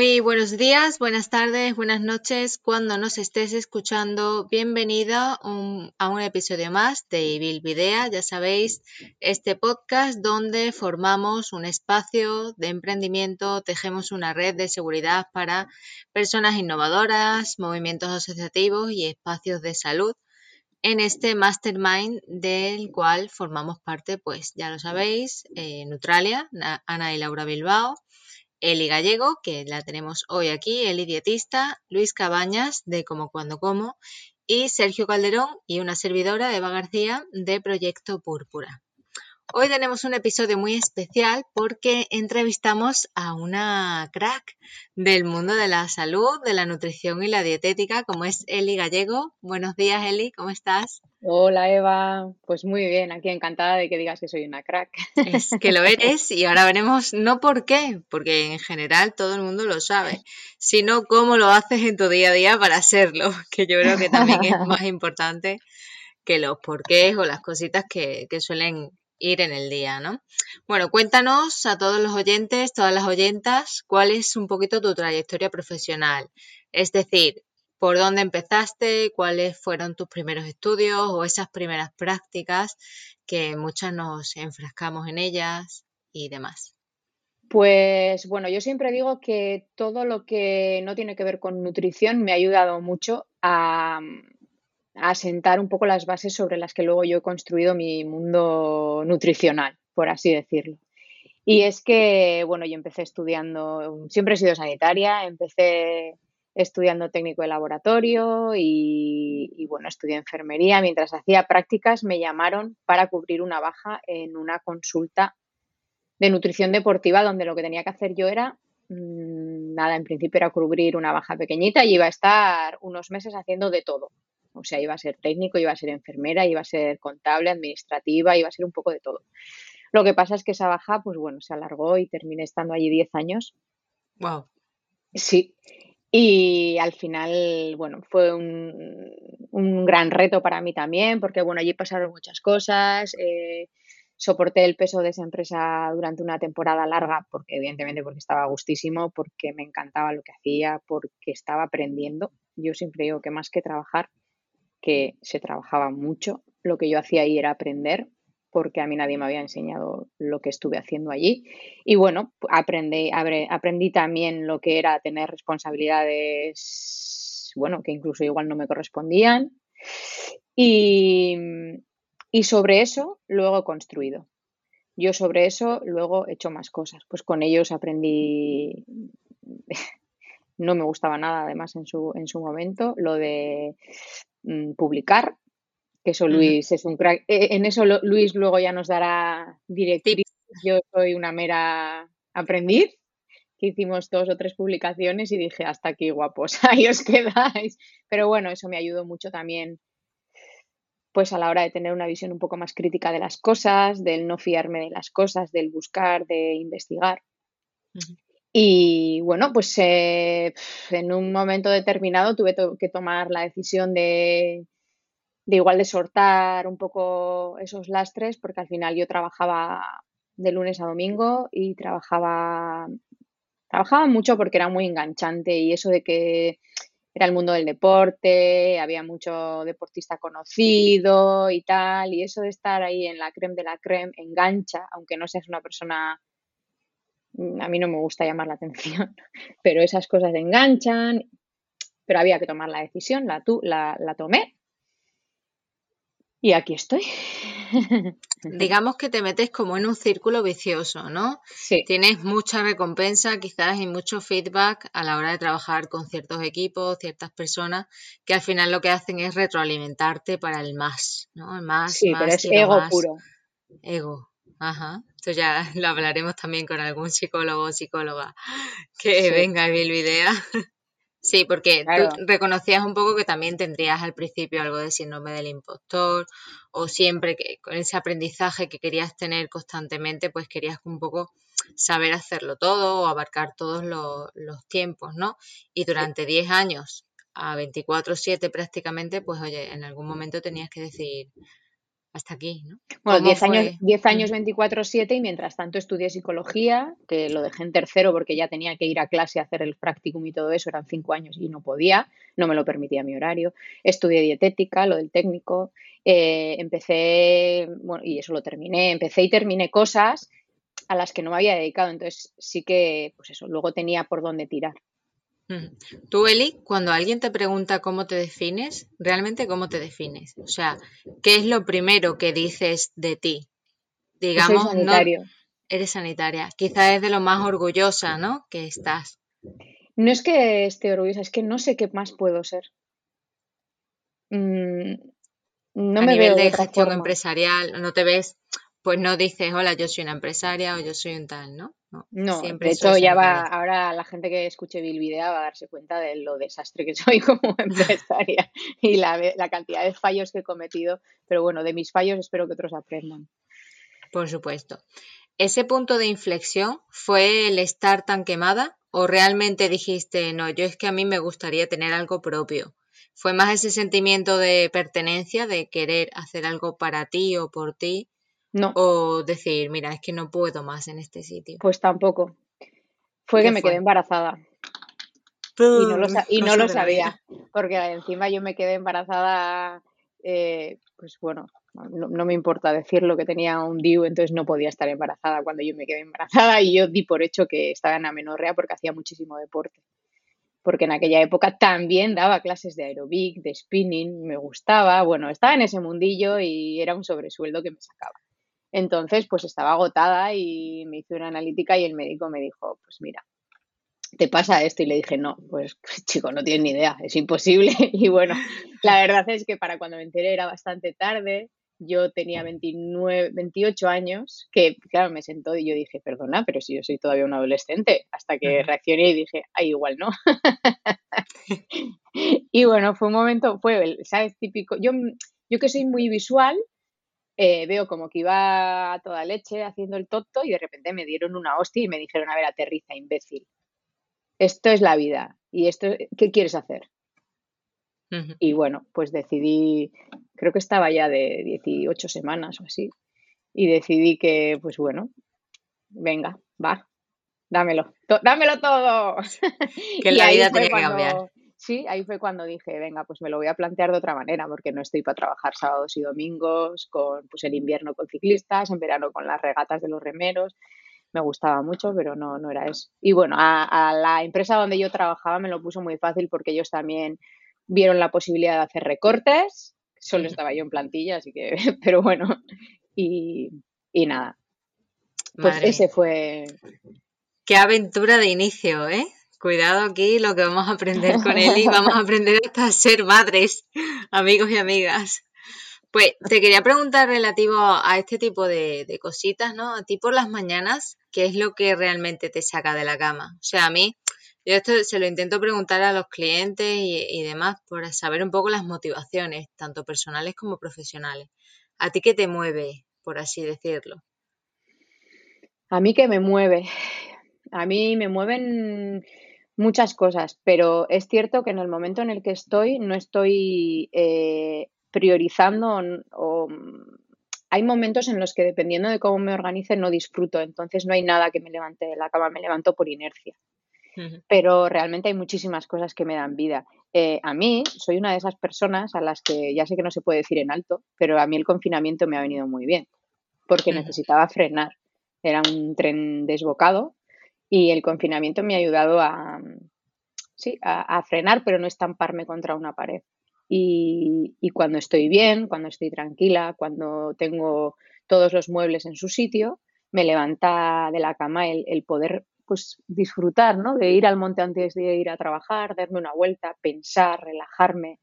Muy buenos días, buenas tardes, buenas noches, cuando nos estés escuchando. Bienvenido a un episodio más de Bilbidea. Ya sabéis, este podcast donde formamos un espacio de emprendimiento, tejemos una red de seguridad para personas innovadoras, movimientos asociativos y espacios de salud en este mastermind del cual formamos parte, pues ya lo sabéis, eh, Neutralia, Ana y Laura Bilbao, Eli Gallego, que la tenemos hoy aquí, Eli Dietista, Luis Cabañas, de Como Cuando Como, y Sergio Calderón y una servidora, Eva García, de Proyecto Púrpura. Hoy tenemos un episodio muy especial porque entrevistamos a una crack del mundo de la salud, de la nutrición y la dietética, como es Eli Gallego. Buenos días, Eli, ¿cómo estás? Hola, Eva. Pues muy bien, aquí encantada de que digas que soy una crack. Es que lo eres y ahora veremos no por qué, porque en general todo el mundo lo sabe, sino cómo lo haces en tu día a día para serlo, que yo creo que también es más importante que los porqués o las cositas que, que suelen ir en el día, ¿no? Bueno, cuéntanos a todos los oyentes, todas las oyentas, cuál es un poquito tu trayectoria profesional. Es decir, por dónde empezaste, cuáles fueron tus primeros estudios o esas primeras prácticas que muchas nos enfrascamos en ellas y demás. Pues bueno, yo siempre digo que todo lo que no tiene que ver con nutrición me ha ayudado mucho a, a sentar un poco las bases sobre las que luego yo he construido mi mundo nutricional, por así decirlo. Y es que, bueno, yo empecé estudiando, siempre he sido sanitaria, empecé estudiando técnico de laboratorio y, y, bueno, estudié enfermería. Mientras hacía prácticas me llamaron para cubrir una baja en una consulta de nutrición deportiva donde lo que tenía que hacer yo era, mmm, nada, en principio era cubrir una baja pequeñita y iba a estar unos meses haciendo de todo. O sea, iba a ser técnico, iba a ser enfermera, iba a ser contable, administrativa, iba a ser un poco de todo. Lo que pasa es que esa baja, pues bueno, se alargó y terminé estando allí 10 años. Wow. Sí. Y al final, bueno, fue un, un, gran reto para mí también, porque bueno, allí pasaron muchas cosas. Eh, soporté el peso de esa empresa durante una temporada larga, porque evidentemente porque estaba gustísimo, porque me encantaba lo que hacía, porque estaba aprendiendo. Yo siempre digo que más que trabajar, que se trabajaba mucho. Lo que yo hacía ahí era aprender, porque a mí nadie me había enseñado lo que estuve haciendo allí. Y bueno, aprendí, aprendí también lo que era tener responsabilidades, bueno, que incluso igual no me correspondían. Y, y sobre eso luego he construido. Yo sobre eso luego he hecho más cosas. Pues con ellos aprendí no me gustaba nada además en su, en su momento, lo de Mm, publicar, que eso Luis es un crack. E, en eso Luis luego ya nos dará directrices. Yo soy una mera aprendiz, que hicimos dos o tres publicaciones y dije, hasta aquí guapos, ahí os quedáis. Pero bueno, eso me ayudó mucho también pues a la hora de tener una visión un poco más crítica de las cosas, del no fiarme de las cosas, del buscar, de investigar. Y bueno, pues eh, en un momento determinado tuve to que tomar la decisión de, de igual de sortar un poco esos lastres, porque al final yo trabajaba de lunes a domingo y trabajaba, trabajaba mucho porque era muy enganchante y eso de que era el mundo del deporte, había mucho deportista conocido y tal, y eso de estar ahí en la creme de la creme engancha, aunque no seas una persona a mí no me gusta llamar la atención, pero esas cosas enganchan, pero había que tomar la decisión, la, tu, la, la tomé y aquí estoy. Digamos que te metes como en un círculo vicioso, ¿no? Sí. Tienes mucha recompensa quizás y mucho feedback a la hora de trabajar con ciertos equipos, ciertas personas, que al final lo que hacen es retroalimentarte para el más, ¿no? El más, sí, más pero es ego más. puro. Ego, Ajá, esto ya lo hablaremos también con algún psicólogo o psicóloga que Sí. venga y idea. Sí, porque Claro. tú reconocías un poco que también tendrías al principio algo de síndrome del impostor o siempre que con ese aprendizaje que querías tener constantemente, pues querías un poco saber hacerlo todo o abarcar todos los, los tiempos, ¿no? Y durante 10 años a 24/7 prácticamente, pues oye, en algún momento tenías que decir, hasta aquí, ¿no? Bueno, 10 años, 10 años 24-7 y mientras tanto estudié psicología, que lo dejé en tercero porque ya tenía que ir a clase a hacer el practicum y todo eso, eran 5 años y no podía, no me lo permitía mi horario. Estudié dietética, lo del técnico, eh, empecé, bueno, y eso lo terminé, empecé y terminé cosas a las que no me había dedicado, entonces sí que, pues eso, luego tenía por dónde tirar. Tú, Eli, cuando alguien te pregunta cómo te defines, ¿realmente cómo te defines? O sea, ¿qué es lo primero que dices de ti? Digamos, no eres sanitaria. Quizás es de lo más orgullosa, ¿no? Que estás. No es que esté orgullosa, es que no sé qué más puedo ser. Mm, no A me nivel veo de, gestión empresarial, no te ves, pues no dices, hola, yo soy una empresaria o yo soy un tal, ¿no? No, Siempre de hecho ya va, ahora la gente que escuche Bill Video va a darse cuenta de lo desastre que soy como empresaria y la, cantidad de fallos que he cometido, pero bueno, de mis fallos espero que otros aprendan. Por supuesto. ¿Ese punto de inflexión fue el estar tan quemada o realmente dijiste, no, yo es que a mí me gustaría tener algo propio? ¿Fue más ese sentimiento de pertenencia, de querer hacer algo para ti o por ti? No. O decir, mira, es que no puedo más en este sitio. Pues tampoco. Fue que me quedé embarazada. Y no lo, y no lo sabía, porque encima yo me quedé embarazada, eh, pues bueno, no, me importa decirlo que tenía un DIU, entonces no podía estar embarazada cuando yo me quedé embarazada y yo di por hecho que estaba en amenorrea porque hacía muchísimo deporte. Porque en aquella época también daba clases de aerobic, de spinning, me gustaba, bueno, estaba en ese mundillo y era un sobresueldo que me sacaba. Entonces, pues estaba agotada y me hizo una analítica y el médico me dijo, pues mira, ¿te pasa esto? Y le dije, no, pues chico, no tienes ni idea, es imposible. Y bueno, la verdad es que para cuando me enteré era bastante tarde. Yo tenía 29, 28 años, que claro, me sentó y yo dije, perdona, pero si yo soy todavía un adolescente, hasta que reaccioné y dije, ay, igual no. y bueno, fue un momento, fue, ¿sabes? Típico. Yo, yo que soy muy visual, eh, veo como que iba a toda leche haciendo el tonto y de repente me dieron una hostia y me dijeron, a ver, aterriza, imbécil. Esto es la vida. ¿Y esto qué quieres hacer? Y bueno, pues decidí, creo que estaba ya de 18 semanas o así, y decidí que, pues bueno, venga, va, dámelo, dámelo todo. Que la vida tenía que cambiar. Sí, ahí fue cuando dije, venga, pues me lo voy a plantear de otra manera, porque no estoy para trabajar sábados y domingos, con pues el invierno con ciclistas, en verano con las regatas de los remeros. Me gustaba mucho, pero no, no era eso. Y bueno, a, la empresa donde yo trabajaba me lo puso muy fácil porque ellos también vieron la posibilidad de hacer recortes. Solo estaba yo en plantilla, así que, pero bueno, y, y nada. Pues ese fue. Qué aventura de inicio, ¿eh? Cuidado aquí lo que vamos a aprender con él y vamos a aprender hasta a ser madres, amigos y amigas. Pues te quería preguntar relativo a este tipo de, cositas, ¿no? A ti por las mañanas, ¿qué es lo que realmente te saca de la cama? O sea, a mí, yo esto se lo intento preguntar a los clientes y, y demás por saber un poco las motivaciones, tanto personales como profesionales. ¿A ti qué te mueve, por así decirlo? A mí qué me mueve. A mí me mueven muchas cosas, pero es cierto que en el momento en el que estoy no estoy eh, priorizando o, hay momentos en los que dependiendo de cómo me organice no disfruto, entonces no hay nada que me levante de la cama, me levanto por inercia. Pero realmente hay muchísimas cosas que me dan vida. Eh, a mí soy una de esas personas a las que ya sé que no se puede decir en alto, pero a mí el confinamiento me ha venido muy bien, porque necesitaba frenar. Era un tren desbocado y el confinamiento me ha ayudado a, sí, a, frenar, pero no estamparme contra una pared. Y, cuando estoy bien, cuando estoy tranquila, cuando tengo todos los muebles en su sitio, me levanta de la cama el, poder pues disfrutar, ¿no? De ir al monte antes de ir a trabajar, darme una vuelta, pensar, relajarme.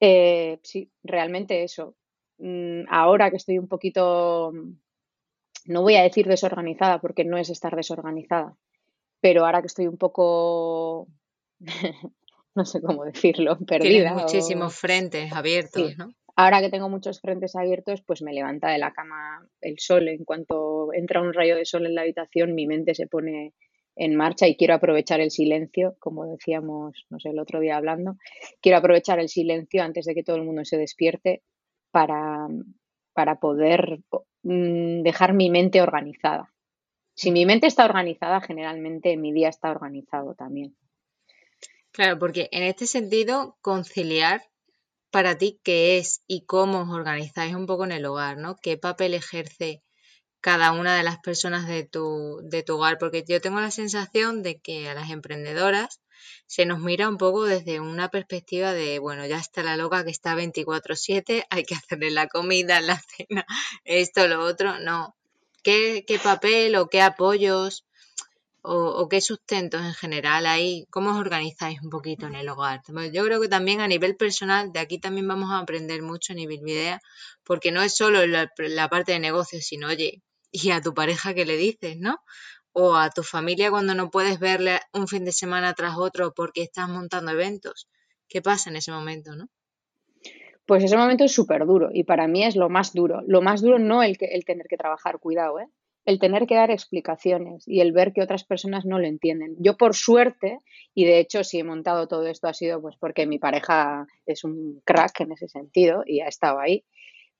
Eh, sí, realmente eso. Mm, ahora que estoy un poquito no voy a decir desorganizada porque no es estar desorganizada, pero ahora que estoy un poco, no sé cómo decirlo, perdida. Tienes muchísimos frentes abiertos, ¿no? Ahora que tengo muchos frentes abiertos, pues me levanta de la cama el sol. En cuanto entra un rayo de sol en la habitación, mi mente se pone en marcha y quiero aprovechar el silencio, como decíamos, no sé, el otro día hablando, quiero aprovechar el silencio antes de que todo el mundo se despierte para, para poder mm, dejar mi mente organizada. Si mi mente está organizada, generalmente mi día está organizado también. Claro, porque en este sentido, conciliar para ti qué es y cómo os organizáis un poco en el hogar, ¿no? ¿Qué papel ejerce cada una de las personas de tu, de tu hogar? Porque yo tengo la sensación de que a las emprendedoras se nos mira un poco desde una perspectiva de, bueno, ya está la loca que está 24/7, hay que hacerle la comida, la cena, esto, lo otro, no. ¿Qué, qué papel o qué apoyos o, qué sustentos en general hay? ¿Cómo os organizáis un poquito en el hogar? Yo creo que también a nivel personal, de aquí también vamos a aprender mucho a nivel idea, porque no es solo la, la parte de negocios, sino, oye, y a tu pareja que le dices, ¿no? O a tu familia cuando no puedes verle un fin de semana tras otro porque estás montando eventos. ¿Qué pasa en ese momento, no? Pues ese momento es súper duro y para mí es lo más duro. Lo más duro no el, el tener que trabajar, cuidado, ¿eh? el tener que dar explicaciones y el ver que otras personas no lo entienden. Yo por suerte, y de hecho si he montado todo esto ha sido pues porque mi pareja es un crack en ese sentido y ha estado ahí,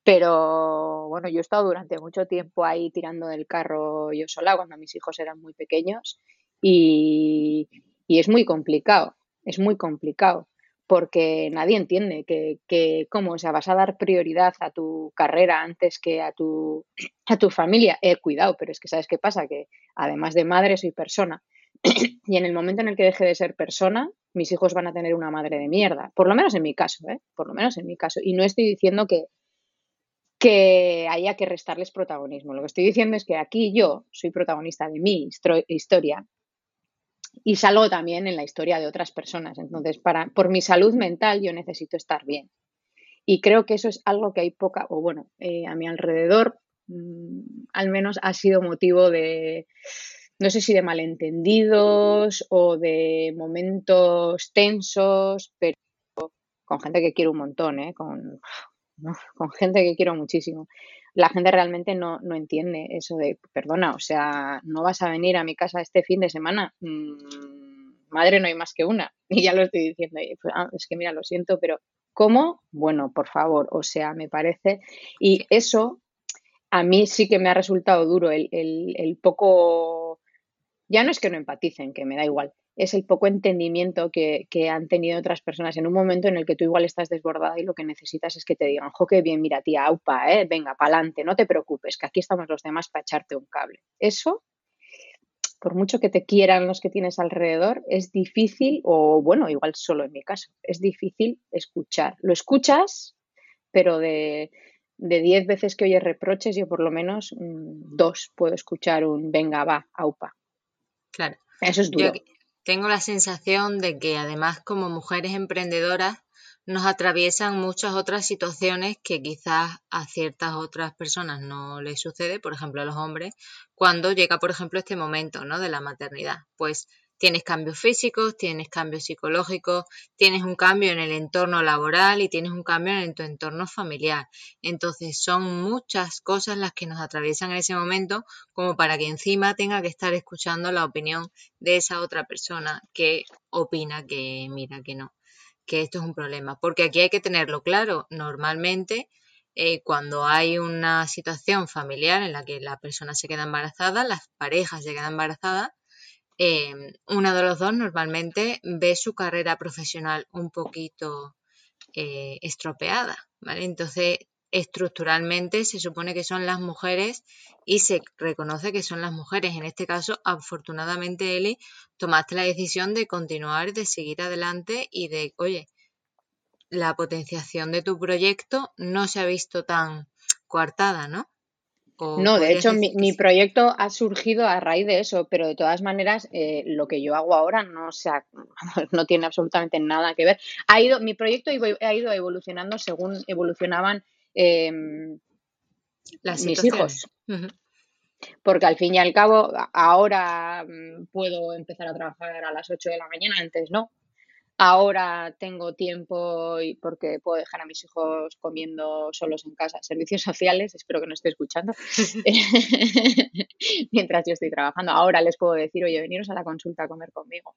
pero bueno, yo he estado durante mucho tiempo ahí tirando del carro yo sola cuando mis hijos eran muy pequeños y, y es muy complicado, es muy complicado porque nadie entiende que, que, cómo, o sea, vas a dar prioridad a tu carrera antes que a tu, a tu familia. Eh, cuidado, pero es que sabes qué pasa, que además de madre soy persona. y en el momento en el que deje de ser persona, mis hijos van a tener una madre de mierda. Por lo menos en mi caso, ¿eh? Por lo menos en mi caso. Y no estoy diciendo que, que haya que restarles protagonismo. Lo que estoy diciendo es que aquí yo soy protagonista de mi historia y salgo también en la historia de otras personas. Entonces, para, por mi salud mental yo necesito estar bien. Y creo que eso es algo que hay poca, o bueno, eh, a mi alrededor mm, al menos ha sido motivo de, no sé si de malentendidos o de momentos tensos, pero con gente que quiero un montón, ¿eh? con, con gente que quiero muchísimo la gente realmente no, no, entiende eso de, perdona, o sea, no vas a venir a mi casa este fin de semana. Mm, madre, no hay más que una. Y ya lo estoy diciendo. Pues, ah, es que mira, lo siento, pero ¿cómo? Bueno, por favor, o sea, me parece. Y eso a mí sí que me ha resultado duro, el, el, el poco. Ya no es que no empaticen, que me da igual, es el poco entendimiento que, han tenido otras personas en un momento en el que tú igual estás desbordada y lo que necesitas es que te digan, jo, qué bien, mira, tía, aupa, eh, venga, pa'lante, no te preocupes, que aquí estamos los demás para echarte un cable. Eso, por mucho que te quieran los que tienes alrededor, es difícil, o bueno, igual solo en mi caso, es difícil escuchar. Lo escuchas, pero de, de diez veces que oyes reproches, yo por lo menos mm, dos puedo escuchar un venga, va, aupa. Claro. Eso es duro tengo la sensación de que además como mujeres emprendedoras nos atraviesan muchas otras situaciones que quizás a ciertas otras personas no les sucede, por ejemplo a los hombres, cuando llega, por ejemplo, este momento ¿no? de la maternidad. Pues tienes cambios físicos, tienes cambios psicológicos, tienes un cambio en el entorno laboral y tienes un cambio en tu entorno familiar. Entonces son muchas cosas las que nos atraviesan en ese momento como para que encima tenga que estar escuchando la opinión de esa otra persona que opina que mira que no, que esto es un problema. Porque aquí hay que tenerlo claro, normalmente... Eh, cuando hay una situación familiar en la que la persona se queda embarazada, las parejas se quedan embarazadas, Em, uno de los dos normalmente ve su carrera profesional un poquito eh, estropeada, ¿vale? Entonces, estructuralmente se supone que son las mujeres y se reconoce que son las mujeres. En este caso, afortunadamente, Eli, tomaste la decisión de continuar, de seguir adelante y de, oye, la potenciación de tu proyecto no se ha visto tan coartada, ¿no? No, de hecho, mi, proyecto ha surgido a raíz de eso, pero de todas maneras, eh, lo que yo hago ahora no, no tiene absolutamente nada que ver. Ha ido, mi proyecto ha ido evolucionando según evolucionaban em, mis hijos. Porque al fin y al cabo, ahora mm, puedo empezar a trabajar a las 8 de la mañana, antes no. Ahora tengo tiempo y porque puedo dejar a mis hijos comiendo solos en casa. Servicios sociales, espero que no esté escuchando, mientras yo estoy trabajando. Ahora les puedo decir, oye, veniros a la consulta a comer conmigo.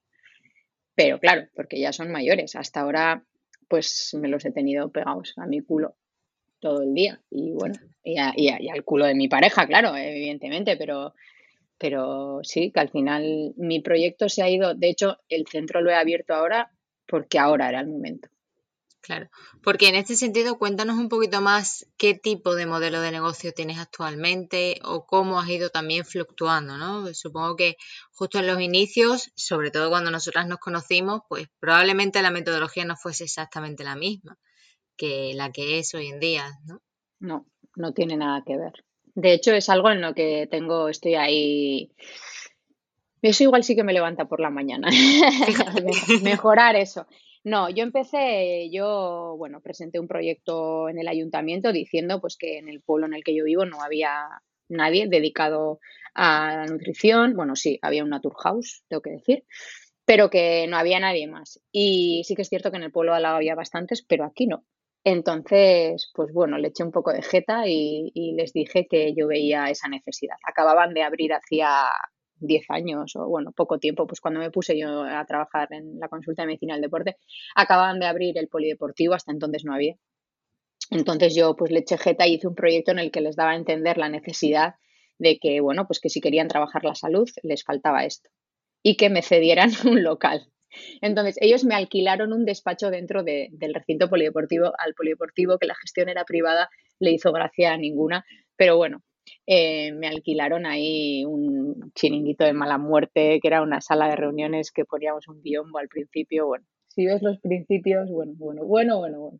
Pero claro, porque ya son mayores. Hasta ahora, pues me los he tenido pegados a mi culo. todo el día. Y bueno, y, y al culo de mi pareja, claro, evidentemente, pero, pero sí, que al final mi proyecto se ha ido, de hecho, el centro lo he abierto ahora porque ahora era el momento. Claro, porque en este sentido cuéntanos un poquito más qué tipo de modelo de negocio tienes actualmente o cómo has ido también fluctuando, ¿no? Supongo que justo en los inicios, sobre todo cuando nosotras nos conocimos, pues probablemente la metodología no fuese exactamente la misma que la que es hoy en día, ¿no? No, no tiene nada que ver. De hecho, es algo en lo que tengo, estoy ahí. Eso igual sí que me levanta por la mañana. Mejorar eso. No, yo empecé, yo, bueno, presenté un proyecto en el ayuntamiento diciendo pues que en el pueblo en el que yo vivo no había nadie dedicado a la nutrición. Bueno, sí, había una house, tengo que decir, pero que no había nadie más. Y sí que es cierto que en el pueblo al lado había bastantes, pero aquí no. Entonces, pues bueno, le eché un poco de jeta y, y les dije que yo veía esa necesidad. Acababan de abrir hacía 10 años o bueno, poco tiempo, pues cuando me puse yo a trabajar en la consulta de medicina del deporte, acababan de abrir el polideportivo, hasta entonces no había. Entonces yo pues le eché jeta y hice un proyecto en el que les daba a entender la necesidad de que, bueno, pues que si querían trabajar la salud les faltaba esto y que me cedieran un local. Entonces, ellos me alquilaron un despacho dentro del recinto polideportivo al polideportivo, que la gestión era privada, le hizo gracia a ninguna, pero bueno, eh, me alquilaron ahí un chiringuito de mala muerte, que era una sala de reuniones que poníamos un biombo al principio. Bueno, si ves los principios, bueno, bueno, bueno, bueno, bueno.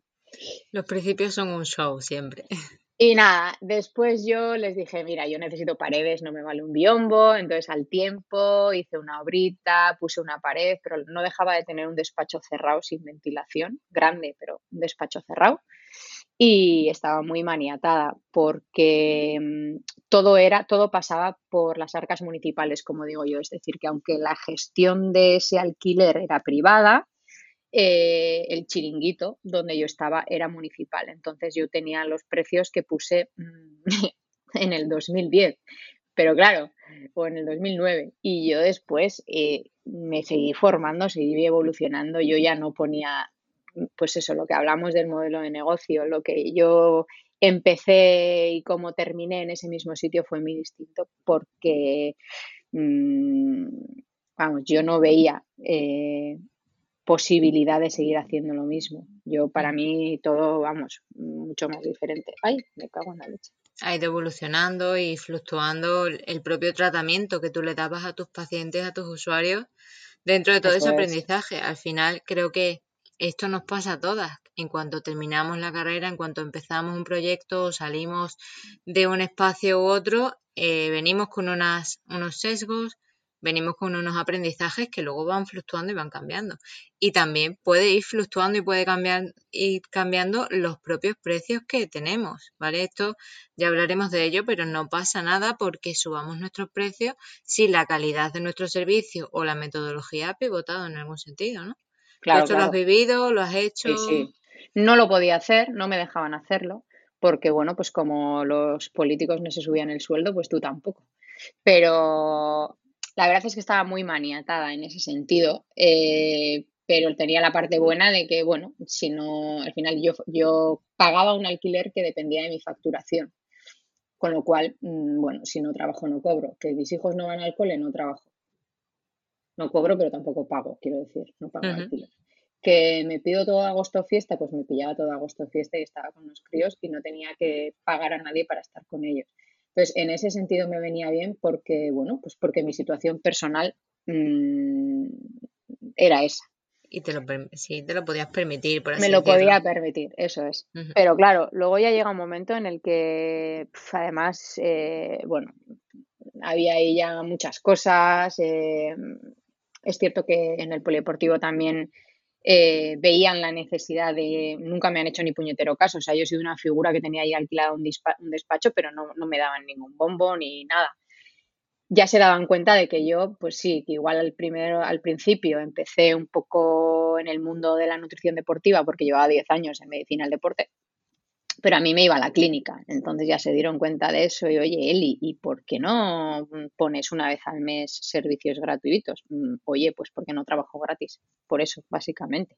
Los principios son un show siempre. Y nada, después yo les dije, mira, yo necesito paredes, no me vale un biombo, entonces al tiempo hice una obrita, puse una pared, pero no dejaba de tener un despacho cerrado sin ventilación, grande, pero un despacho cerrado y estaba muy maniatada porque mm, todo era, todo pasaba por las arcas municipales, como digo yo. Es decir, que aunque la gestión de ese alquiler era privada, eh, el chiringuito donde yo estaba era municipal. Entonces yo tenía los precios que puse mm, en el 2010. Pero claro, o en el 2009. Y yo después eh, me seguí formando, seguí evolucionando. Yo ya no ponía pues eso, lo que hablamos del modelo de negocio, lo que yo empecé y cómo terminé en ese mismo sitio fue muy distinto porque, mm, vamos, yo no veía eh, posibilidad de seguir haciendo lo mismo. Yo, para mí, todo, vamos, mucho más diferente. Ay, me cago en la leche. Ha ido evolucionando y fluctuando el propio tratamiento que tú le dabas a tus pacientes, a tus usuarios, dentro de todo ese aprendizaje. Al final, creo que esto nos pasa a todas. En cuanto terminamos la carrera, en cuanto empezamos un proyecto o salimos de un espacio u otro, eh, venimos con unos sesgos, venimos con unos aprendizajes que luego van fluctuando y van cambiando. Y también puede ir fluctuando y puede cambiar, ir cambiando los propios precios que tenemos, ¿vale? Esto ya hablaremos de ello, pero no pasa nada porque subamos nuestros precios si la calidad de nuestro servicio o la metodología ha pivotado en algún sentido, ¿no? Claro, ¿Esto lo has vivido? ¿Lo has hecho? Sí, sí. No lo podía hacer, no me dejaban hacerlo, porque bueno, pues como los políticos no se subían el sueldo, pues tú tampoco. Pero la verdad es que estaba muy maniatada en ese sentido, eh, pero tenía la parte buena de que, bueno, si no, al final yo, yo pagaba un alquiler que dependía de mi facturación. Con lo cual, mm, bueno, si no trabajo no cobro. Que mis hijos no van al cole, no trabajo no cobro, pero tampoco pago, quiero decir, no pago alquiler. Que me pido todo agosto fiesta, pues me pillaba todo agosto fiesta y estaba con los críos y no tenía que pagar a nadie para estar con ellos. Entonces, en ese sentido me venía bien porque, bueno, pues porque mi situación personal mm, era esa. Y te lo, sí, te lo podías permitir, por Me lo podía permitir, eso es. Pero claro, luego ya llega un momento en el que, además, eh, bueno, había ahí ya muchas cosas, eh, es cierto que en el polideportivo también eh, veían la necesidad de, nunca me han hecho ni puñetero caso, o sea, yo he sido una figura que tenía ahí alquilado un, despacho, pero no, me daban ningún bombo ni nada. Ya se daban cuenta de que yo, pues sí, que igual al, primero, al principio empecé un poco en el mundo de la nutrición deportiva porque llevaba 10 años en medicina del deporte, pero a mí me iba a la clínica. Entonces ya se dieron cuenta de eso y, oye, Eli, ¿y por qué no pones una vez al mes servicios gratuitos? Mm, oye, pues porque no trabajo gratis. Por eso, básicamente.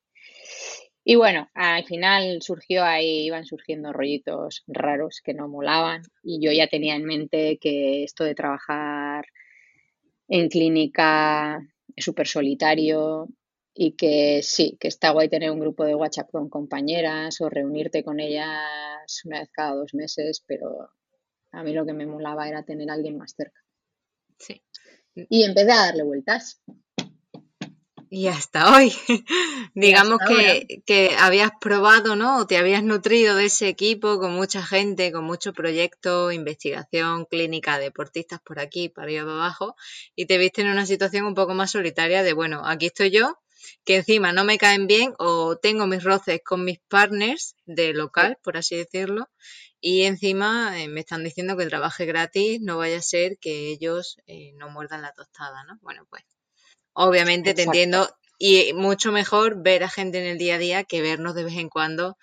Y bueno, al final surgió ahí, iban surgiendo rollitos raros que no molaban y yo ya tenía en mente que esto de trabajar en clínica es súper solitario y que sí, que está guay tener un grupo de WhatsApp con compañeras o reunirte con ellas una vez cada dos meses, pero a mí lo que me molaba era tener a alguien más cerca. Sí. Y empecé a darle vueltas. Y hasta hoy, digamos que, que, habías probado, ¿no? O te habías nutrido de ese equipo con mucha gente, con muchos proyectos, investigación, clínica, deportistas por aquí, para arriba, abajo, y te viste en una situación un poco más solitaria de, bueno, aquí estoy yo, que encima no me caen bien o tengo mis roces con mis partners de local, por así decirlo, y encima eh, me están diciendo que trabaje gratis, no vaya a ser que ellos eh, no muerdan la tostada, ¿no? Bueno, pues Obviamente te entiendo y mucho mejor ver a gente en el día a día que vernos de vez en cuando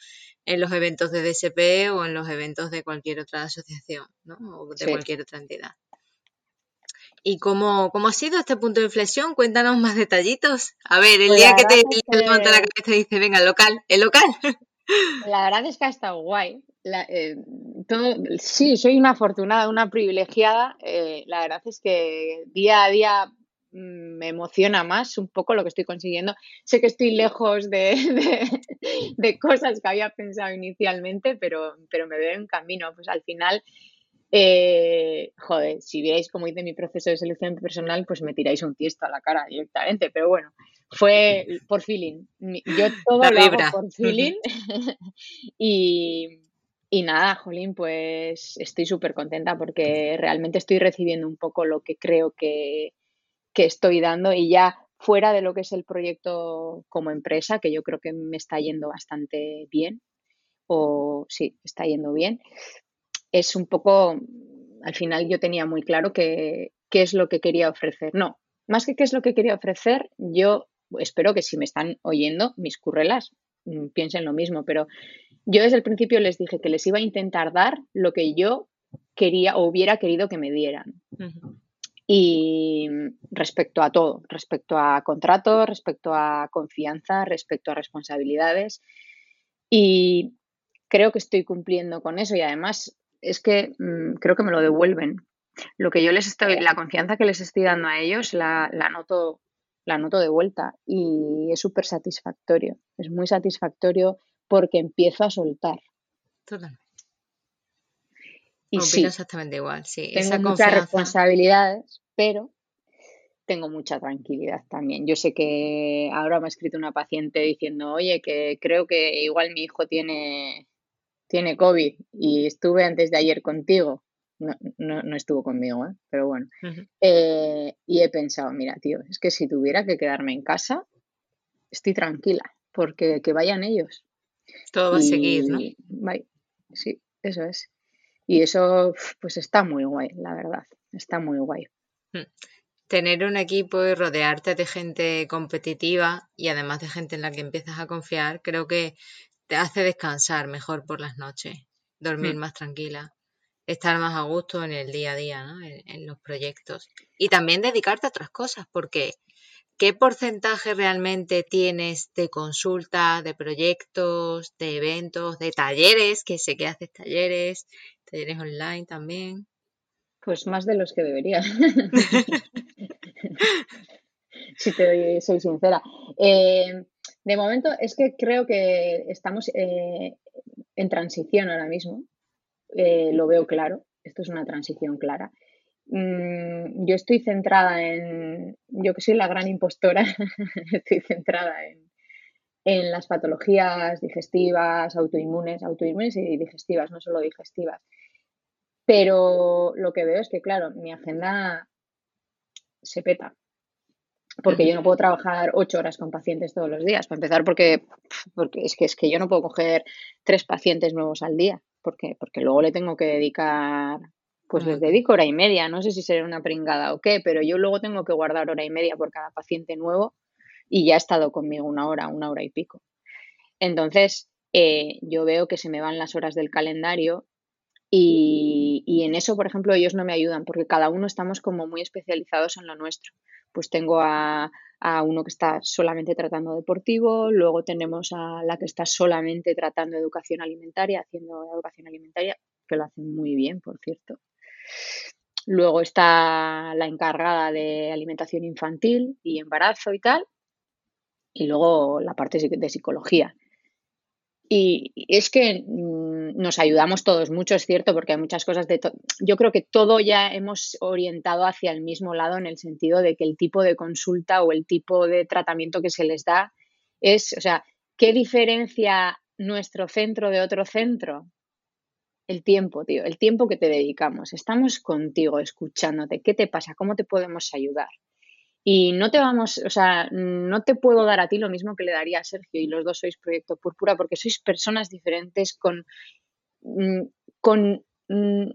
en los eventos de DSP o en los eventos de cualquier otra asociación, ¿no? O de cualquier otra entidad. ¿Y cómo, cómo, ha sido este punto de inflexión? Cuéntanos más detallitos. A ver, el pues día que te levanta la cabeza y dice, venga, local, el local. La verdad es que ha estado guay. Eh, todo, sí, soy una afortunada, una privilegiada. Eh, la verdad es que día a día Mm, me emociona más un poco lo que estoy consiguiendo. Sé que estoy lejos de, de, cosas que había pensado inicialmente, pero, pero me veo en camino. Pues al final, eh, joder, si veis como hice mi proceso de selección personal, pues me tiráis un tiesto a la cara directamente. Pero bueno, fue por feeling. Yo todo lo hago por feeling. y, y nada, Jolín, pues estoy súper contenta porque realmente estoy recibiendo un poco lo que creo que, que estoy dando y ya fuera de lo que es el proyecto como empresa, que yo creo que me está yendo bastante bien, o sí, está yendo bien, es un poco, al final yo tenía muy claro que, qué es lo que quería ofrecer. No, más que qué es lo que quería ofrecer, yo espero que si me están oyendo mis currelas mm, piensen lo mismo, pero yo desde el principio les dije que les iba a intentar dar lo que yo quería o hubiera querido que me dieran. Y respecto a todo, respecto a contratos, respecto a confianza, respecto a responsabilidades. Y creo que estoy cumpliendo con eso y además es que mm, creo que me lo devuelven. Lo que yo les estoy, la confianza que les estoy dando a ellos la, la noto, la noto de vuelta y es súper satisfactorio. Es muy satisfactorio porque empiezo a soltar. Totalmente. Y sí, exactamente igual, sí. Tengo muchas responsabilidades, pero tengo mucha tranquilidad también. Yo sé que ahora me ha escrito una paciente diciendo, oye, que creo que igual mi hijo tiene, tiene COVID y estuve antes de ayer contigo. No, no, estuvo conmigo, ¿eh? pero bueno. Eh, y he pensado, mira, tío, es que si tuviera que quedarme en casa, estoy tranquila, porque que vayan ellos. Todo va a seguir, ¿no? Sí, eso es. Y eso, pues está muy guay, la verdad, está muy guay. Hmm. Tener un equipo y rodearte de gente competitiva y además de gente en la que empiezas a confiar, creo que te hace descansar mejor por las noches, dormir hmm. más tranquila, estar más a gusto en el día a día, ¿no? en, los proyectos. Y también dedicarte a otras cosas, porque ¿qué porcentaje realmente tienes de consultas, de proyectos, de eventos, de talleres? Que sé que haces talleres, talleres online también. Pues más de los que debería. si te soy sincera. Eh, de momento es que creo que estamos eh, en transición ahora mismo. Eh, lo veo claro. Esto es una transición clara. Mm, yo estoy centrada en, yo que soy la gran impostora, estoy centrada en, en las patologías digestivas, autoinmunes, autoinmunes y digestivas, no solo digestivas. Pero lo que veo es que, claro, mi agenda se peta. Porque yo no puedo trabajar ocho horas con pacientes todos los días. Para empezar, porque, porque es, que, es que yo no puedo coger tres pacientes nuevos al día. Porque, porque luego le tengo que dedicar, pues les dedico hora y media. No sé si será una pringada o qué, pero yo luego tengo que guardar hora y media por cada paciente nuevo y ya ha estado conmigo una hora, una hora y pico. Entonces, eh, yo veo que se me van las horas del calendario Y, y, en eso, por ejemplo, ellos no me ayudan porque cada uno estamos como muy especializados en lo nuestro. Pues tengo a, a uno que está solamente tratando deportivo, luego tenemos a la que está solamente tratando educación alimentaria, haciendo educación alimentaria, que lo hacen muy bien, por cierto. Luego está la encargada de alimentación infantil y embarazo y tal. Y luego la parte de psicología. Y es que mm, nos ayudamos todos mucho, es cierto, porque hay muchas cosas de... Yo creo que todo ya hemos orientado hacia el mismo lado en el sentido de que el tipo de consulta o el tipo de tratamiento que se les da es, o sea, ¿qué diferencia nuestro centro de otro centro? El tiempo, tío, el tiempo que te dedicamos. Estamos contigo, escuchándote. ¿Qué te pasa? ¿Cómo te podemos ayudar? Y no te vamos, o sea, no te puedo dar a ti lo mismo que le daría a Sergio y los dos sois Proyecto Púrpura porque sois personas diferentes con, mm, con, mm,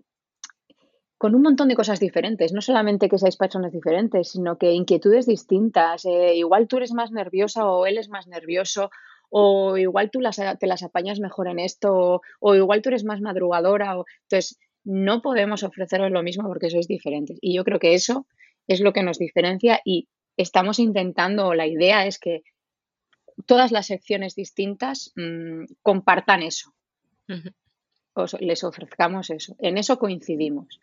con un montón de cosas diferentes. No solamente que seáis personas diferentes, sino que inquietudes distintas. Eh, igual tú eres más nerviosa o él es más nervioso o igual tú las, te las apañas mejor en esto o, o igual tú eres más madrugadora. O, entonces, no podemos ofreceros lo mismo porque sois diferentes. Y yo creo que eso es lo que nos diferencia y estamos intentando, la idea es que todas las secciones distintas mmm, compartan eso. Os, les ofrezcamos eso. En eso coincidimos.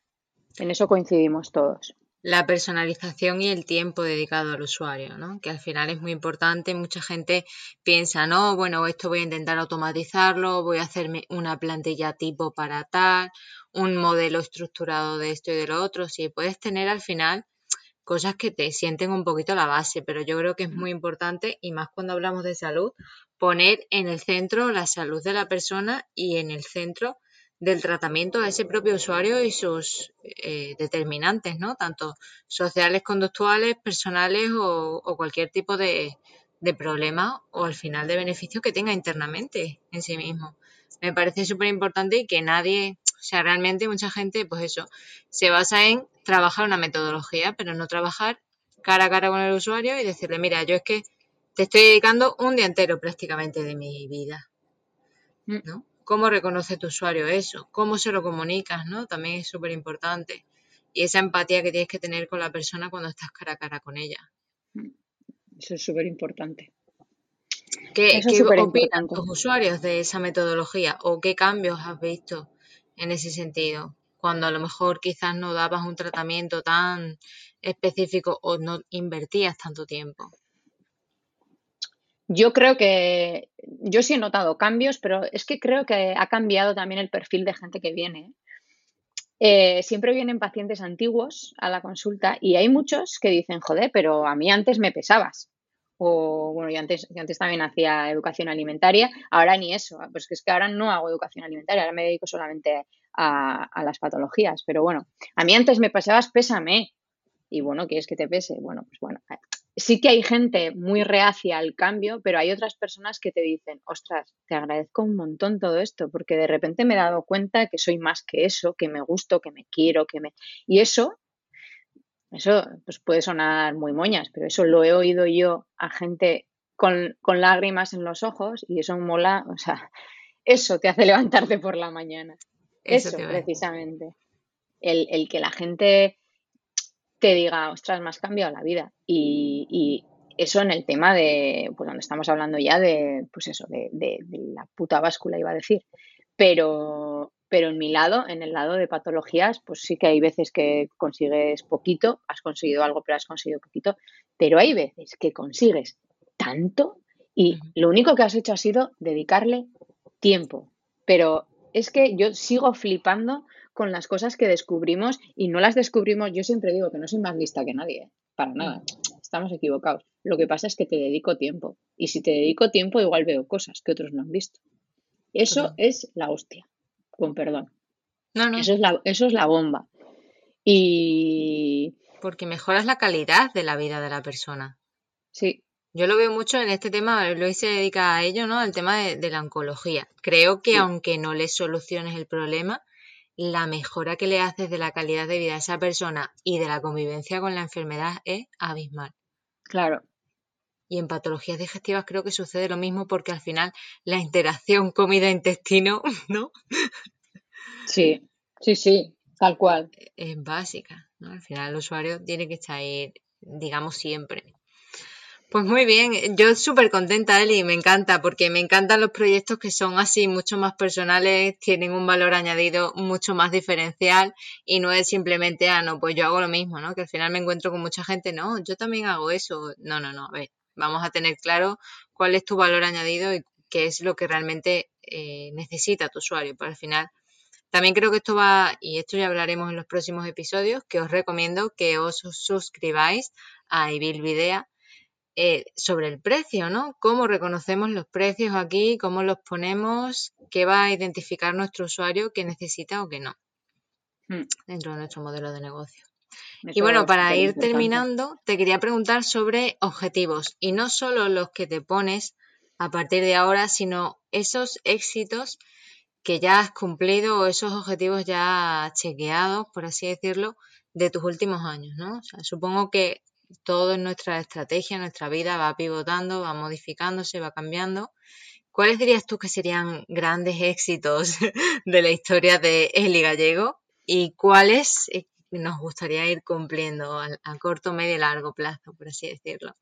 En eso coincidimos todos. La personalización y el tiempo dedicado al usuario, ¿no? Que al final es muy importante. Mucha gente piensa, no, bueno, esto voy a intentar automatizarlo, voy a hacerme una plantilla tipo para tal, un modelo estructurado de esto y de lo otro. Si puedes tener al final cosas que te sienten un poquito la base, pero yo creo que es muy importante, y más cuando hablamos de salud, poner en el centro la salud de la persona y en el centro del tratamiento a ese propio usuario y sus eh, determinantes, ¿no? Tanto sociales, conductuales, personales o, o cualquier tipo de, de, problema o al final de beneficio que tenga internamente en sí mismo. Me parece súper importante y que nadie, o sea, realmente mucha gente, pues eso, se basa en trabajar una metodología, pero no trabajar cara a cara con el usuario y decirle, mira, yo es que te estoy dedicando un día entero prácticamente de mi vida. Mm. ¿No? ¿Cómo reconoce tu usuario eso? ¿Cómo se lo comunicas? ¿no? También es súper importante. Y esa empatía que tienes que tener con la persona cuando estás cara a cara con ella. Mm. Eso es súper importante. ¿Qué, ¿qué opinan tus usuarios de esa metodología o qué cambios has visto en ese sentido, cuando a lo mejor quizás no dabas un tratamiento tan específico o no invertías tanto tiempo. Yo creo que, yo sí he notado cambios, pero es que creo que ha cambiado también el perfil de gente que viene. Eh, siempre vienen pacientes antiguos a la consulta y hay muchos que dicen, joder, pero a mí antes me pesabas o bueno, yo antes, antes también hacía educación alimentaria, ahora ni eso, pues es que ahora no hago educación alimentaria, ahora me dedico solamente a, a las patologías, pero bueno, a mí antes me pasabas, pésame, y bueno, ¿quieres que te pese? Bueno, pues bueno, sí que hay gente muy reacia al cambio, pero hay otras personas que te dicen, ostras, te agradezco un montón todo esto, porque de repente me he dado cuenta que soy más que eso, que me gusto, que me quiero, que me... Y eso eso pues puede sonar muy moñas, pero eso lo he oído yo a gente con, con lágrimas en los ojos y eso mola, o sea, eso te hace levantarte por la mañana. Eso, precisamente. El, el, que la gente te diga, ostras, me has cambiado la vida. Y, y, eso en el tema de, pues donde estamos hablando ya de, pues eso, de, de, de la puta báscula, iba a decir. Pero, pero en mi lado, en el lado de patologías, pues sí que hay veces que consigues poquito, has conseguido algo, pero has conseguido poquito, pero hay veces que consigues tanto y lo único que has hecho ha sido dedicarle tiempo. Pero es que yo sigo flipando con las cosas que descubrimos y no las descubrimos, yo siempre digo que no soy más lista que nadie, ¿eh? para nada, estamos equivocados. Lo que pasa es que te dedico tiempo y si te dedico tiempo igual veo cosas que otros no han visto. Eso es la hostia con perdón. No, no. Eso es la, eso es la bomba. Y. Porque mejoras la calidad de la vida de la persona. Sí. Yo lo veo mucho en este tema, Luis se dedica a ello, ¿no? Al tema de, de la oncología. Creo que sí. aunque no le soluciones el problema, la mejora que le haces de la calidad de vida a esa persona y de la convivencia con la enfermedad es abismal. Claro. Y en patologías digestivas creo que sucede lo mismo porque al final la interacción comida-intestino, ¿no? Sí. Sí, sí, tal cual. Es básica, ¿no? Al final el usuario tiene que estar ahí, digamos, siempre. Pues muy bien, yo súper contenta, Eli, me encanta, porque me encantan los proyectos que son así mucho más personales, tienen un valor añadido mucho más diferencial y no es simplemente, ah, no, pues yo hago lo mismo, ¿no? Que al final me encuentro con mucha gente, no, yo también hago eso. No, no, no, a ver, vamos a tener claro cuál es tu valor añadido y qué es lo que realmente eh, necesita tu usuario. Pero al final, también creo que esto va, y esto ya hablaremos en los próximos episodios, que os recomiendo que os suscribáis a Evil Video eh, sobre el precio, ¿no? ¿Cómo reconocemos los precios aquí? ¿Cómo los ponemos? ¿Qué va a identificar nuestro usuario que necesita o que no hmm. dentro de nuestro modelo de negocio? y bueno, para ir terminando, te quería preguntar sobre objetivos y no solo los que te pones a partir de ahora, sino esos éxitos que ya has cumplido o esos objetivos ya chequeados, por así decirlo, de tus últimos años, ¿no? O sea, supongo que todo en nuestra estrategia, nuestra vida va pivotando, va modificándose, va cambiando. ¿Cuáles dirías tú que serían grandes éxitos de la historia de Eli Gallego y cuáles eh, nos gustaría ir cumpliendo a, corto, medio y largo plazo, por así decirlo?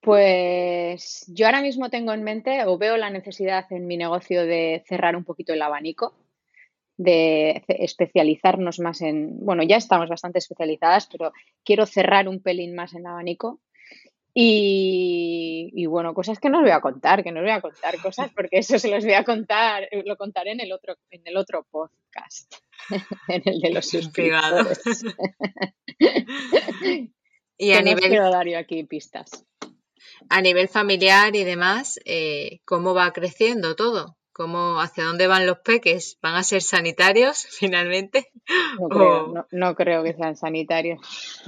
Pues yo ahora mismo tengo en mente o veo la necesidad en mi negocio de cerrar un poquito el abanico de especializarnos más en, bueno, ya estamos bastante especializadas, pero quiero cerrar un pelín más en abanico. Y, bueno, cosas que no os voy a contar, que no os voy a contar cosas, porque eso se los voy a contar, lo contaré en el otro, en el otro podcast, en el de los suscriptores. y a nivel... quiero dar yo aquí pistas. A nivel familiar y demás, eh, ¿cómo va creciendo todo? Cómo, hacia dónde van los peques, ¿van a ser sanitarios finalmente? No creo, que sean sanitarios.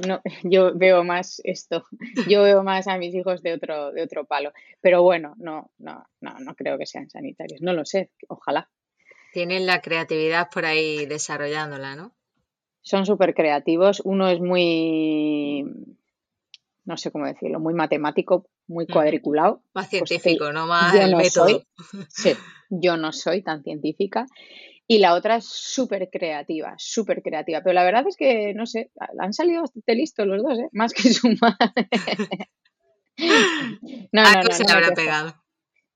No, yo veo más esto, yo veo más a mis hijos de otro, de otro palo. Pero bueno, no, no, no, no creo que sean sanitarios. No lo sé, ojalá. Tienen la creatividad por ahí desarrollándola, ¿no? Son súper creativos. Uno es muy, no sé cómo decirlo, muy matemático, muy cuadriculado. Más pues científico, no más el método. sí, yo no soy tan científica. Y la otra es súper creativa, súper creativa. Pero la verdad es que, no sé, han salido bastante listos los dos, ¿eh? Más que su madre. no, no, no, se le habrá pegado.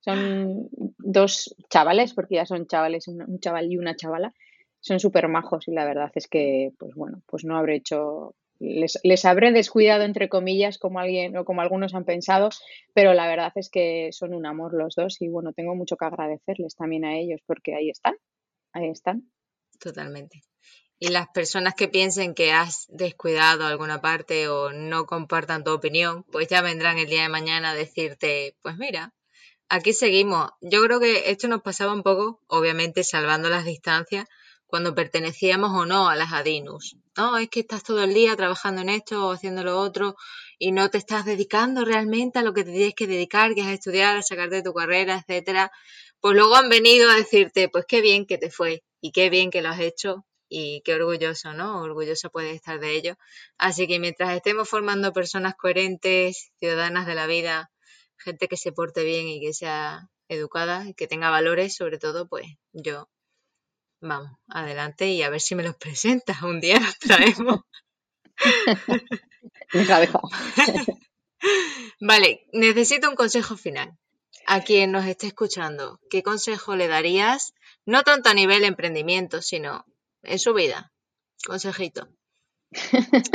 Son dos chavales, porque ya son chavales, un chaval y una chavala. Son súper majos y la verdad es que, pues bueno, pues no habré hecho les, habré descuidado entre comillas como alguien o como algunos han pensado, pero la verdad es que son un amor los dos y bueno, tengo mucho que agradecerles también a ellos porque ahí están, ahí están. Totalmente. Y las personas que piensen que has descuidado alguna parte o no compartan tu opinión, pues ya vendrán el día de mañana a decirte, pues mira, aquí seguimos. Yo creo que esto nos pasaba un poco, obviamente salvando las distancias, cuando pertenecíamos o no a las ADINUS. No, es que estás todo el día trabajando en esto o haciendo lo otro y no te estás dedicando realmente a lo que te tienes que dedicar, que es a estudiar, a sacarte de tu carrera, etcétera. Pues luego han venido a decirte, pues qué bien que te fue y qué bien que lo has hecho y qué orgulloso, ¿no? Orgulloso puedes estar de ello. Así que mientras estemos formando personas coherentes, ciudadanas de la vida, gente que se porte bien y que sea educada y que tenga valores, sobre todo, pues yo Vamos, adelante y a ver si me los presentas. Un día los traemos. vale, necesito un consejo final. A quien nos esté escuchando, ¿qué consejo le darías? No tanto a nivel emprendimiento, sino en su vida. Consejito.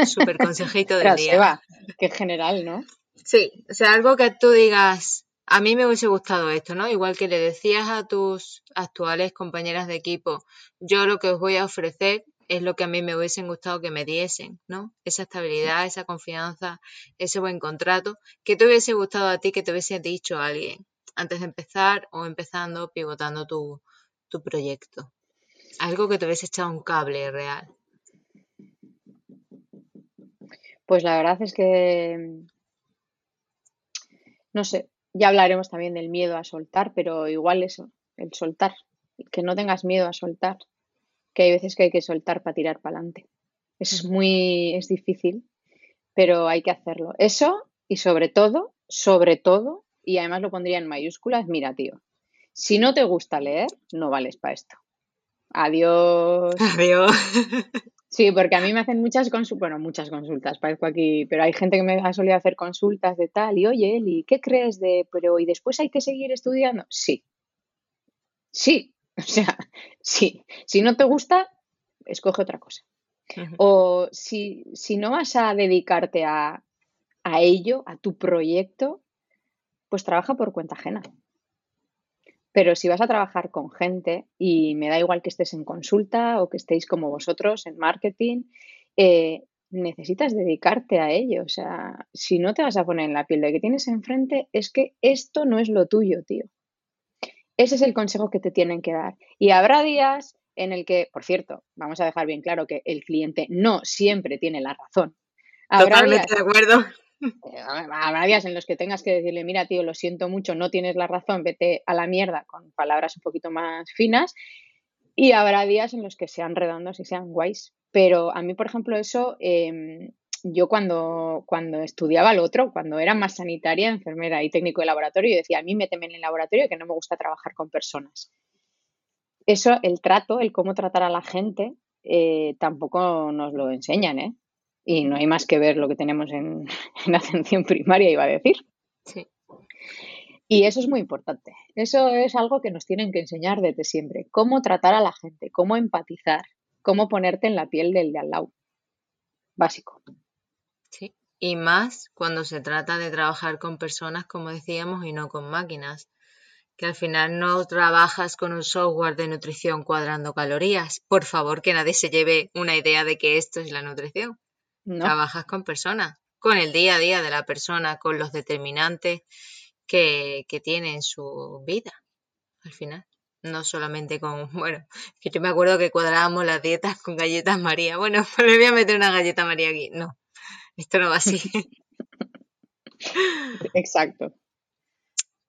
Súper consejito del día. Eva, que general, ¿no? Sí, o sea, algo que tú digas, a mí me hubiese gustado esto, ¿no? Igual que le decías a tus actuales compañeras de equipo, yo lo que os voy a ofrecer es lo que a mí me hubiesen gustado que me diesen, ¿no? Esa estabilidad, esa confianza, ese buen contrato, que te hubiese gustado a ti que te hubiese dicho alguien antes de empezar o empezando, pivotando tu, tu proyecto. Algo que te hubiese echado un cable real. Pues la verdad es que, no sé, ya hablaremos también del miedo a soltar, pero igual eso, el soltar, que no tengas miedo a soltar, que hay veces que hay que soltar para tirar para adelante. Eso es muy, es difícil, pero hay que hacerlo. Eso y sobre todo, sobre todo, y además lo pondría en mayúsculas, mira tío, si no te gusta leer, no vales para esto. adiós. Adiós. Sí, porque a mí me hacen muchas consultas, bueno, muchas consultas, parezco aquí, pero hay gente que me ha solido hacer consultas de tal, y oye, Eli, ¿qué crees de, pero, y después hay que seguir estudiando? Sí. Sí, o sea, sí. Si no te gusta, escoge otra cosa. O si, si no vas a dedicarte a, a ello, a tu proyecto, pues trabaja por cuenta ajena. Pero si vas a trabajar con gente, y me da igual que estés en consulta o que estéis como vosotros en marketing, eh, necesitas dedicarte a ello. O sea, si no te vas a poner en la piel de que tienes enfrente, es que esto no es lo tuyo, tío. Ese es el consejo que te tienen que dar. Y habrá días en el que, por cierto, vamos a dejar bien claro que el cliente no siempre tiene la razón. Totalmente de acuerdo. Eh, habrá días en los que tengas que decirle, mira, tío, lo siento mucho, no tienes la razón, vete a la mierda con palabras un poquito más finas. Y habrá días en los que sean redondos y sean guays. Pero a mí, por ejemplo, eso, em, yo cuando, cuando estudiaba lo otro, cuando era más sanitaria, enfermera y técnico de laboratorio, yo decía, a mí méteme en el laboratorio que no me gusta trabajar con personas. Eso, el trato, el cómo tratar a la gente, eh, tampoco nos lo enseñan, ¿eh? Y no hay más que ver lo que tenemos en, en atención primaria, iba a decir. Sí. Y eso es muy importante. Eso es algo que nos tienen que enseñar desde siempre. Cómo tratar a la gente, cómo empatizar, cómo ponerte en la piel del de al lado. Básico. Sí. Y más cuando se trata de trabajar con personas, como decíamos, y no con máquinas. Que al final no trabajas con un software de nutrición cuadrando calorías. Por favor, que nadie se lleve una idea de que esto es la nutrición. Trabajas con personas, con el día a día de la persona, con los determinantes que, que tiene en su vida, al final. No solamente con, bueno, que yo me acuerdo que cuadrábamos las dietas con galletas María. Bueno, pues le voy a meter una galleta María aquí. No, esto no va así. Exacto.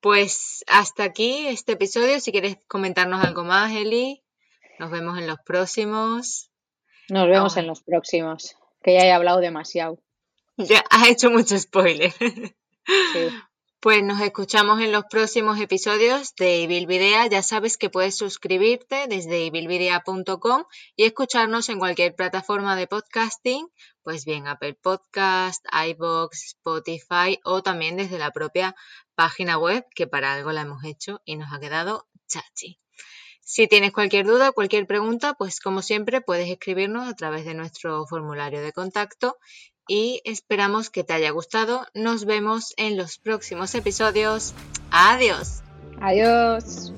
Pues hasta aquí este episodio. Si quieres comentarnos algo más, Eli, nos vemos en los próximos. Nos vemos en los próximos que ya he hablado demasiado. Ya has hecho mucho spoiler. Pues nos escuchamos en los próximos episodios de Ibilvidea. Ya sabes que puedes suscribirte desde ibilvidea.com y escucharnos en cualquier plataforma de podcasting, pues bien Apple Podcast, iBox, Spotify o también desde la propia página web que para algo la hemos hecho y nos ha quedado chachi. Si tienes cualquier duda cualquier pregunta, pues como siempre puedes escribirnos a través de nuestro formulario de contacto y esperamos que te haya gustado. Nos vemos en los próximos episodios. Adiós. Adiós.